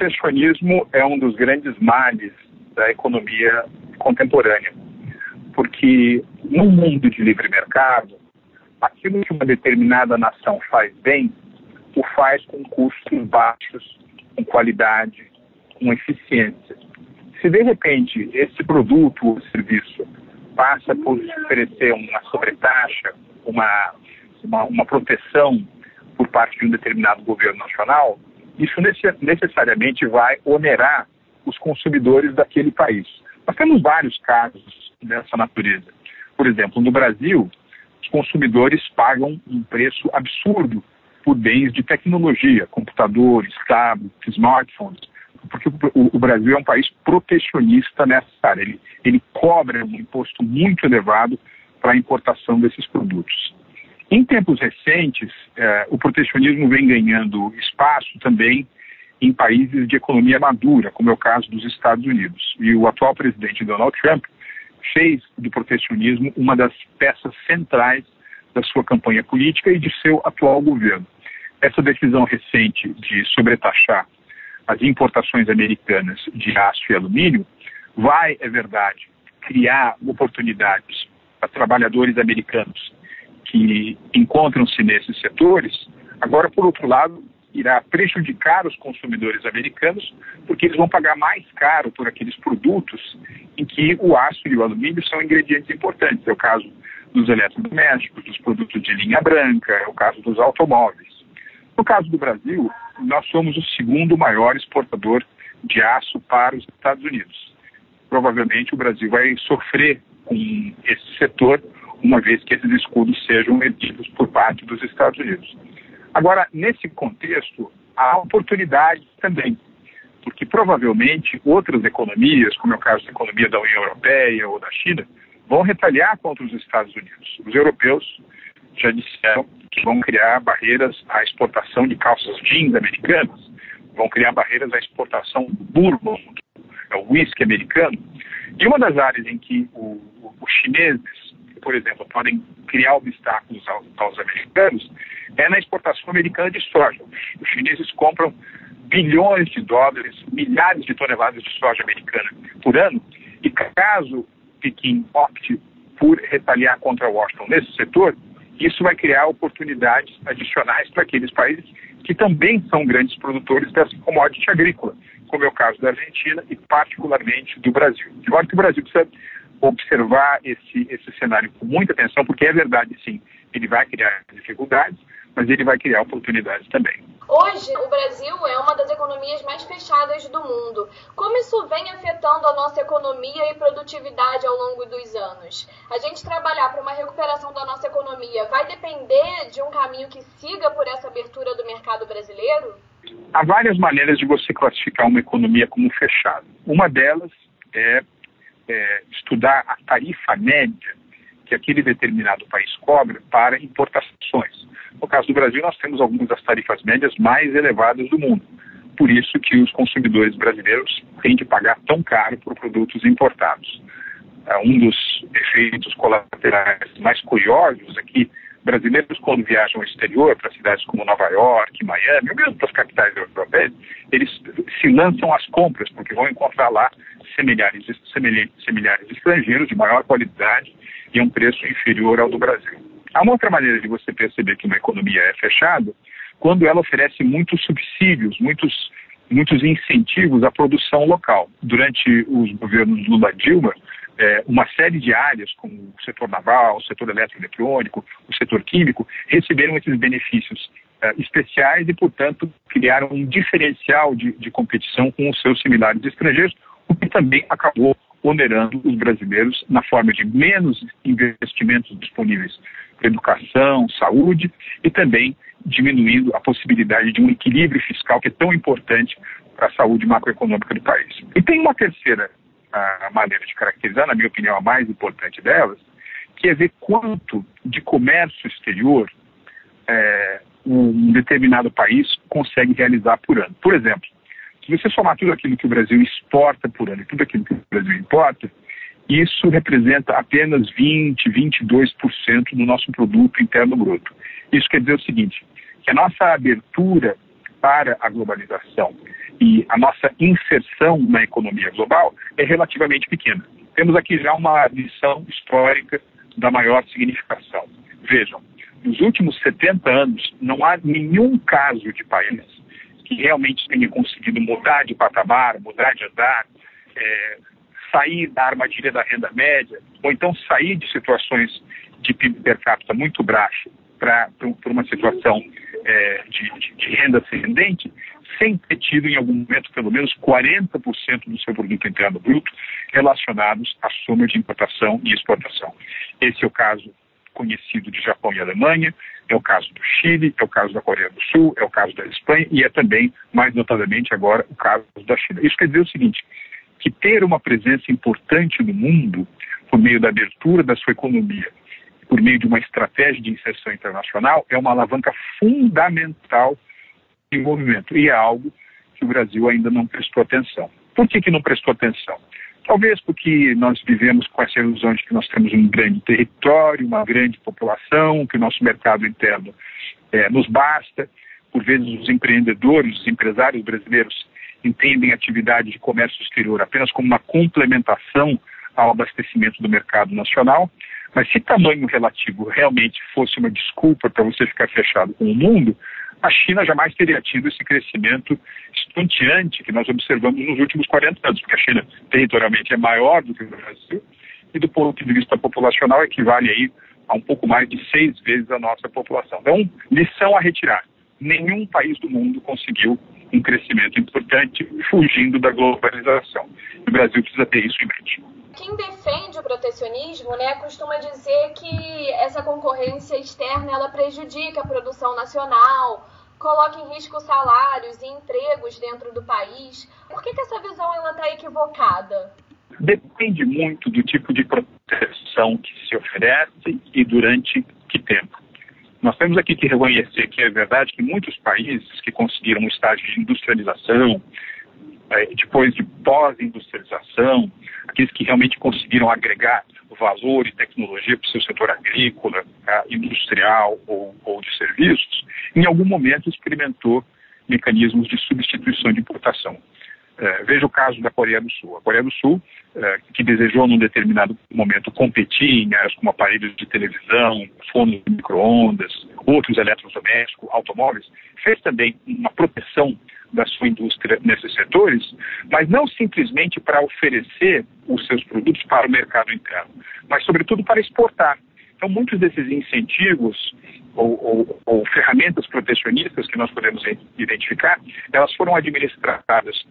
protecionismo é um dos grandes males da economia contemporânea, porque no mundo de livre mercado, aquilo que uma determinada nação faz bem, o faz com custos baixos, com qualidade, com eficiência. Se de repente esse produto ou serviço passa por oferecer uma sobretaxa, uma, uma, uma proteção por parte de um determinado governo nacional, isso necessariamente vai onerar os consumidores daquele país. Nós temos vários casos dessa natureza. Por exemplo, no Brasil, os consumidores pagam um preço absurdo por bens de tecnologia, computadores, tablets, smartphones, porque o, Brasil é um país protecionista nessa área. Ele, ele cobra um imposto muito elevado para a importação desses produtos. Em tempos recentes, eh, o protecionismo vem ganhando espaço também em países de economia madura, como é o caso dos Estados Unidos. E o atual presidente Donald Trump fez do protecionismo uma das peças centrais da sua campanha política e de seu atual governo. Essa decisão recente de sobretaxar as importações americanas de aço e alumínio vai, é verdade, criar oportunidades para trabalhadores americanos que encontram-se nesses setores. Agora, por outro lado, irá prejudicar os consumidores americanos, porque eles vão pagar mais caro por aqueles produtos em que o aço e o alumínio são ingredientes importantes. É o caso dos eletrodomésticos, dos produtos de linha branca, é o caso dos automóveis. No caso do Brasil, nós somos o segundo maior exportador de aço para os Estados Unidos. Provavelmente o Brasil vai sofrer com esse setor, uma vez que esses escudos sejam emitidos por parte dos Estados Unidos. Agora, nesse contexto, há oportunidades também, porque provavelmente outras economias, como é o caso da economia da União Europeia ou da China, vão retaliar contra os Estados Unidos. Os europeus já disseram que vão criar barreiras à exportação de calças jeans americanas, vão criar barreiras à exportação do bourbon, é o whisky americano. E uma das áreas em que os chineses, por exemplo, podem criar obstáculos aos, aos americanos é na exportação americana de soja. Os chineses compram bilhões de dólares, milhares de toneladas de soja americana por ano, e caso Pequim opte por retaliar contra Washington nesse setor, isso vai criar oportunidades adicionais para aqueles países que também são grandes produtores dessa commodity agrícola, como é o caso da Argentina e particularmente do Brasil. De modo que o Brasil precisa observar esse, esse cenário com muita atenção, porque é verdade, sim, ele vai criar dificuldades, mas ele vai criar oportunidades também. Hoje, o Brasil é uma das economias mais fechadas do mundo. Como isso vem afetando a nossa economia e produtividade ao longo dos anos? A gente trabalhar para uma recuperação da nossa economia vai depender de um caminho que siga por essa abertura do mercado brasileiro? Há várias maneiras de você classificar uma economia como fechada. Uma delas é, é estudar a tarifa média que aquele determinado país cobra para importações. No caso do Brasil, nós temos algumas das tarifas médias mais elevadas do mundo. Por isso que os consumidores brasileiros têm de pagar tão caro por produtos importados. É, um dos efeitos colaterais mais curiosos é que brasileiros, quando viajam ao exterior, para cidades como Nova York, Miami, ou mesmo para as capitais europeias, eles se lançam às compras, porque vão encontrar lá semelhares, semelhares estrangeiros de maior qualidade e um preço inferior ao do Brasil. Há uma outra maneira de você perceber que uma economia é fechada quando ela oferece muitos subsídios, muitos, muitos incentivos à produção local. Durante os governos Lula-Dilma, é, uma série de áreas, como o setor naval, o setor eletroeletrônico, o setor químico, receberam esses benefícios é, especiais e, portanto, criaram um diferencial de, de competição com os seus similares estrangeiros, o que também acabou onerando os brasileiros na forma de menos investimentos disponíveis para educação, saúde e também diminuindo a possibilidade de um equilíbrio fiscal que é tão importante para a saúde macroeconômica do país. E tem uma terceira uh, maneira de caracterizar, na minha opinião, a mais importante delas, que é ver quanto de comércio exterior é, um determinado país consegue realizar por ano. Por exemplo, se você somar tudo aquilo que o Brasil exporta por ano e tudo aquilo que o Brasil importa, isso representa apenas 20, 22% do nosso produto interno bruto. Isso quer dizer o seguinte, que a nossa abertura para a globalização e a nossa inserção na economia global é relativamente pequena. Temos aqui já uma lição histórica da maior significação. Vejam, nos últimos 70 anos, não há nenhum caso de país que realmente tenha conseguido mudar de patamar, mudar de andar, é, sair da armadilha da renda média, ou então sair de situações de PIB per capita muito baixo para uma situação é, de, de, de, renda ascendente, sem ter tido em algum momento pelo menos 40% do seu produto interno bruto relacionados à soma de importação e exportação. Esse é o caso conhecido de Japão e Alemanha, é o caso do Chile, é o caso da Coreia do Sul, é o caso da Espanha e é também, mais notadamente agora, o caso da China. Isso quer dizer o seguinte, que ter uma presença importante no mundo por meio da abertura da sua economia, por meio de uma estratégia de inserção internacional, é uma alavanca fundamental de desenvolvimento e é algo que o Brasil ainda não prestou atenção. Por que, que não prestou atenção? Talvez porque nós vivemos com essa ilusão de que nós temos um grande território, uma grande população, que o nosso mercado interno é, nos basta. Por vezes, os empreendedores, os empresários brasileiros entendem a atividade de comércio exterior apenas como uma complementação ao abastecimento do mercado nacional. Mas se tamanho relativo realmente fosse uma desculpa para você ficar fechado com o mundo, a China jamais teria tido esse crescimento estonteante que nós observamos nos últimos 40 anos, porque a China territorialmente é maior do que o Brasil e do ponto de vista populacional equivale aí a um pouco mais de seis vezes a nossa população. Então, lição a retirar. Nenhum país do mundo conseguiu um crescimento importante fugindo da globalização. O Brasil precisa ter isso em mente. Protecionismo né, costuma dizer que essa concorrência externa ela prejudica a produção nacional, coloca em risco salários e empregos dentro do país. Por que, que essa visão está equivocada? Depende muito do tipo de proteção que se oferece e durante que tempo. Nós temos aqui que reconhecer que é verdade que muitos países que conseguiram um estágio de industrialização, depois de pós-industrialização, aqueles que realmente conseguiram agregar valor e tecnologia para o seu setor agrícola, tá, industrial ou, ou de serviços, em algum momento experimentou mecanismos de substituição de importação. É, veja o caso da Coreia do Sul. A Coreia do Sul, é, que desejou num determinado momento competir em áreas como aparelhos de televisão, fones de micro-ondas, outros eletrodomésticos, automóveis, fez também uma proteção da sua indústria nesses setores, mas não simplesmente para oferecer os seus produtos para o mercado interno, mas sobretudo para exportar. Então, muitos desses incentivos ou, ou, ou, ferramentas protecionistas que nós podemos identificar, elas foram administradas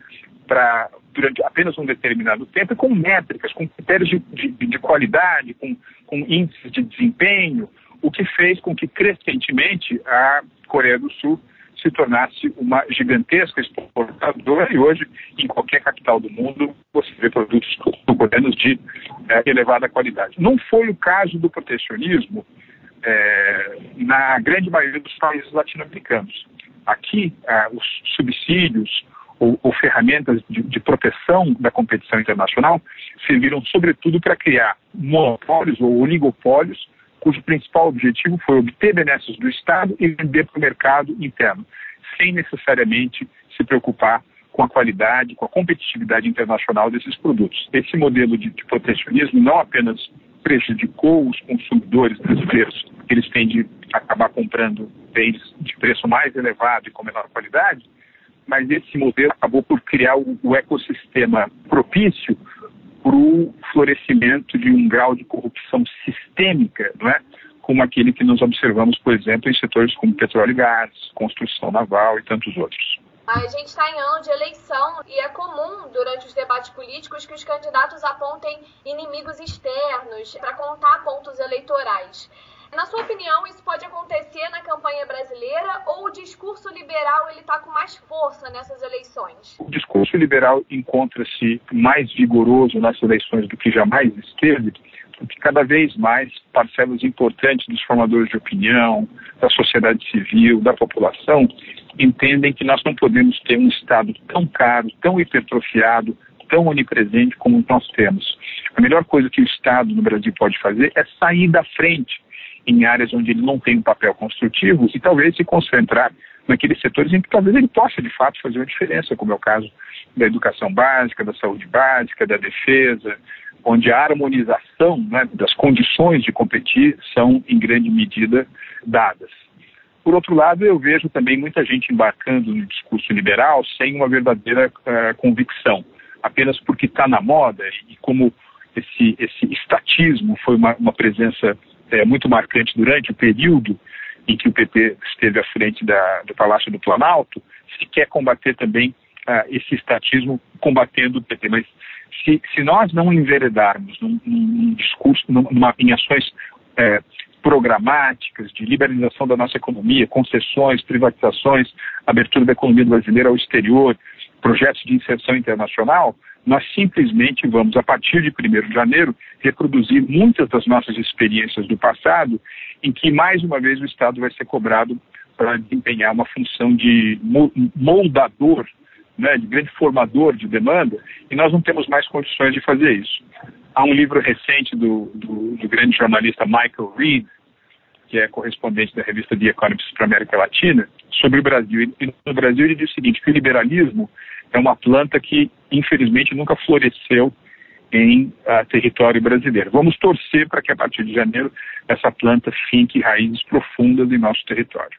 para durante apenas um determinado tempo com métricas, com critérios de, de, de qualidade, com, com índices de desempenho, o que fez com que crescentemente a Coreia do Sul se tornasse uma gigantesca exportadora e hoje, em qualquer capital do mundo, você vê produtos coreanos de é, elevada qualidade. Não foi o caso do protecionismo é, na grande maioria dos países latino-americanos. Aqui, é, os subsídios ou, ou ferramentas de, de proteção da competição internacional serviram, sobretudo, para criar monopólios ou oligopólios cujo principal objetivo foi obter benesses do Estado e vender para o mercado interno, sem necessariamente se preocupar com a qualidade, com a competitividade internacional desses produtos. Esse modelo de, de protecionismo não apenas prejudicou os consumidores brasileiros, eles têm de acabar comprando bens de preço mais elevado e com menor qualidade, mas esse modelo acabou por criar o, o ecossistema propício para o florescimento de um grau de corrupção sistêmica, não é? como aquele que nós observamos, por exemplo, em setores como petróleo e gás, construção naval e tantos outros. A gente está em ano de eleição e é comum, durante os debates políticos, que os candidatos apontem inimigos externos para contar pontos eleitorais. Na sua opinião, isso pode acontecer na campanha brasileira ou o discurso liberal ele está com mais força nessas eleições? O discurso liberal encontra-se mais vigoroso nas eleições do que jamais esteve, porque cada vez mais parcelas importantes dos formadores de opinião, da sociedade civil, da população, entendem que nós não podemos ter um Estado tão caro, tão hipertrofiado, tão onipresente como nós temos. A melhor coisa que o Estado no Brasil pode fazer é sair da frente em áreas onde ele não tem um papel construtivo e talvez se concentrar naqueles setores em que talvez ele possa, de fato, fazer uma diferença, como é o caso da educação básica, da saúde básica, da defesa, onde a harmonização né, das condições de competir são, em grande medida, dadas. Por outro lado, eu vejo também muita gente embarcando no discurso liberal sem uma verdadeira uh, convicção, apenas porque está na moda e como esse, esse estatismo foi uma, uma presença é, muito marcante durante o período em que o PT esteve à frente da, do Palácio do Planalto, se quer combater também uh, esse estatismo combatendo o PT. Mas se, se nós não enveredarmos num, num discurso, numa, em ações é, programáticas de liberalização da nossa economia, concessões, privatizações, abertura da economia brasileira ao exterior, projetos de inserção internacional, nós simplesmente vamos, a partir de 1 de janeiro, reproduzir muitas das nossas experiências do passado, em que, mais uma vez, o Estado vai ser cobrado para desempenhar uma função de moldador, né, de grande formador de demanda, e nós não temos mais condições de fazer isso. Há um livro recente do, do, do grande jornalista Michael Reed, que é correspondente da revista The Economist para a América Latina, sobre o Brasil. E no Brasil ele diz o seguinte, que o liberalismo é uma planta que, infelizmente, nunca floresceu em uh, território brasileiro. Vamos torcer para que, a partir de janeiro, essa planta finque raízes profundas em nosso território.